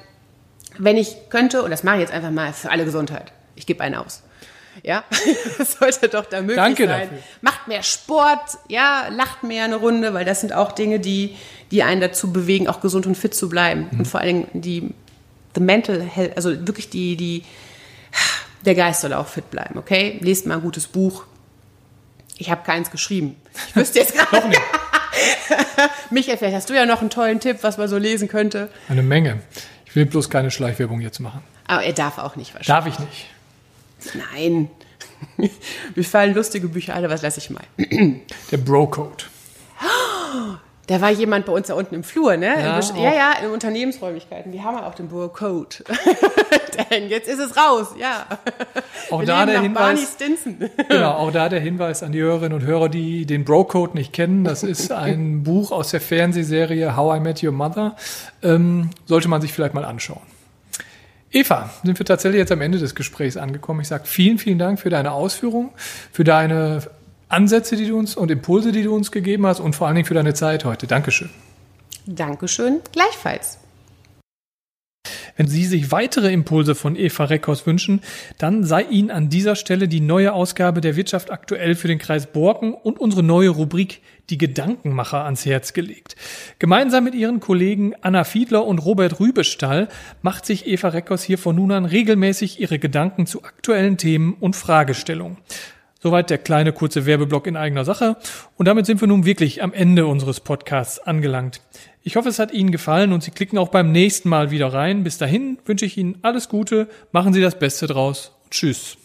Wenn ich könnte, und das mache ich jetzt einfach mal für alle Gesundheit, ich gebe einen aus. Ja, das sollte doch da möglich Danke sein. Dafür. Macht mehr Sport, ja, lacht mehr eine Runde, weil das sind auch Dinge, die, die einen dazu bewegen, auch gesund und fit zu bleiben. Mhm. Und vor allen Dingen die the mental health, also wirklich die, die, der Geist soll auch fit bleiben, okay? Lest mal ein gutes Buch. Ich habe keins geschrieben. Ich wüsste jetzt gerade nicht. Michael, vielleicht hast du ja noch einen tollen Tipp, was man so lesen könnte. Eine Menge. Ich will bloß keine Schleichwerbung jetzt machen. Aber er darf auch nicht wahrscheinlich. Darf ich nicht. Nein. Mir fallen lustige Bücher alle, was lasse ich mal? Der Bro-Code. Da war jemand bei uns da unten im Flur, ne? Ja, Im, ja, ja, in Unternehmensräumlichkeiten. Die haben ja auch den Burr Code. Denn jetzt ist es raus, ja. Auch Wir da der Hinweis. Stinson. Genau, auch da der Hinweis an die Hörerinnen und Hörer, die den Bro-Code nicht kennen. Das ist ein Buch aus der Fernsehserie How I Met Your Mother. Ähm, sollte man sich vielleicht mal anschauen. Eva, sind wir tatsächlich jetzt am Ende des Gesprächs angekommen. Ich sage vielen, vielen Dank für deine Ausführungen, für deine Ansätze, die du uns und Impulse, die du uns gegeben hast und vor allen Dingen für deine Zeit heute. Dankeschön. Dankeschön, gleichfalls. Wenn Sie sich weitere Impulse von Eva Reckhaus wünschen, dann sei Ihnen an dieser Stelle die neue Ausgabe der Wirtschaft aktuell für den Kreis Borken und unsere neue Rubrik Die Gedankenmacher ans Herz gelegt. Gemeinsam mit ihren Kollegen Anna Fiedler und Robert Rübestall macht sich Eva Reckhaus hier von nun an regelmäßig ihre Gedanken zu aktuellen Themen und Fragestellungen. Soweit der kleine kurze Werbeblock in eigener Sache. Und damit sind wir nun wirklich am Ende unseres Podcasts angelangt. Ich hoffe, es hat Ihnen gefallen und Sie klicken auch beim nächsten Mal wieder rein. Bis dahin wünsche ich Ihnen alles Gute, machen Sie das Beste draus und tschüss.